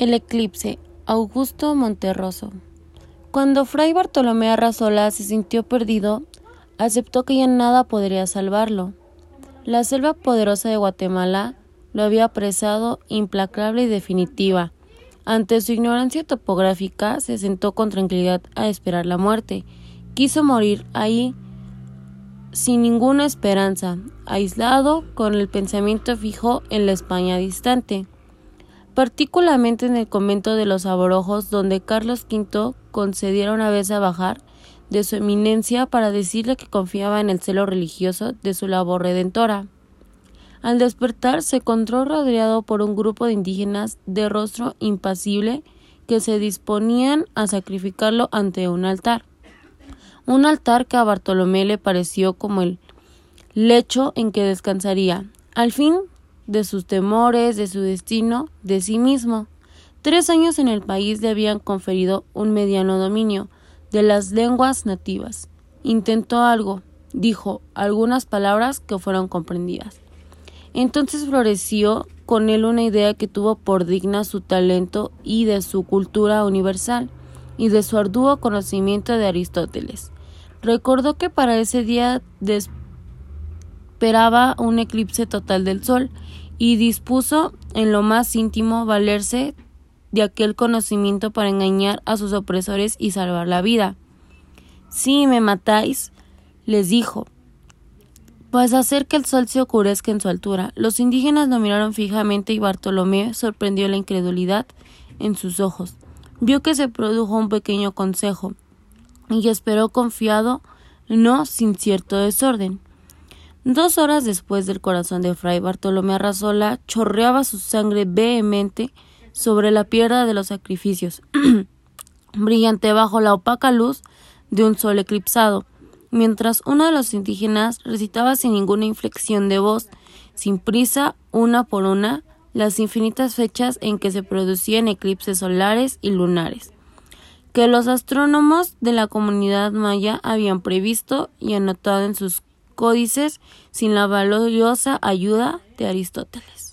El eclipse. Augusto Monterroso. Cuando Fray Bartolomé Arrasola se sintió perdido, aceptó que ya nada podría salvarlo. La selva poderosa de Guatemala lo había apresado implacable y definitiva. Ante su ignorancia topográfica, se sentó con tranquilidad a esperar la muerte. Quiso morir ahí sin ninguna esperanza, aislado, con el pensamiento fijo en la España distante particularmente en el convento de los Aborojos, donde Carlos V concediera una vez a bajar de su eminencia para decirle que confiaba en el celo religioso de su labor redentora. Al despertar se encontró rodeado por un grupo de indígenas de rostro impasible que se disponían a sacrificarlo ante un altar. Un altar que a Bartolomé le pareció como el lecho en que descansaría. Al fin de sus temores, de su destino, de sí mismo. Tres años en el país le habían conferido un mediano dominio de las lenguas nativas. Intentó algo, dijo algunas palabras que fueron comprendidas. Entonces floreció con él una idea que tuvo por digna su talento y de su cultura universal, y de su arduo conocimiento de Aristóteles. Recordó que para ese día esperaba un eclipse total del Sol, y dispuso en lo más íntimo valerse de aquel conocimiento para engañar a sus opresores y salvar la vida. Si me matáis, les dijo, pues hacer que el sol se oscurezca en su altura. Los indígenas lo miraron fijamente y Bartolomé sorprendió la incredulidad en sus ojos. Vio que se produjo un pequeño consejo y esperó confiado, no sin cierto desorden. Dos horas después del corazón de Fray Bartolomé Arrazola chorreaba su sangre vehemente sobre la piedra de los sacrificios, brillante bajo la opaca luz de un sol eclipsado, mientras uno de los indígenas recitaba sin ninguna inflexión de voz, sin prisa, una por una, las infinitas fechas en que se producían eclipses solares y lunares, que los astrónomos de la comunidad maya habían previsto y anotado en sus códices sin la valiosa ayuda de Aristóteles.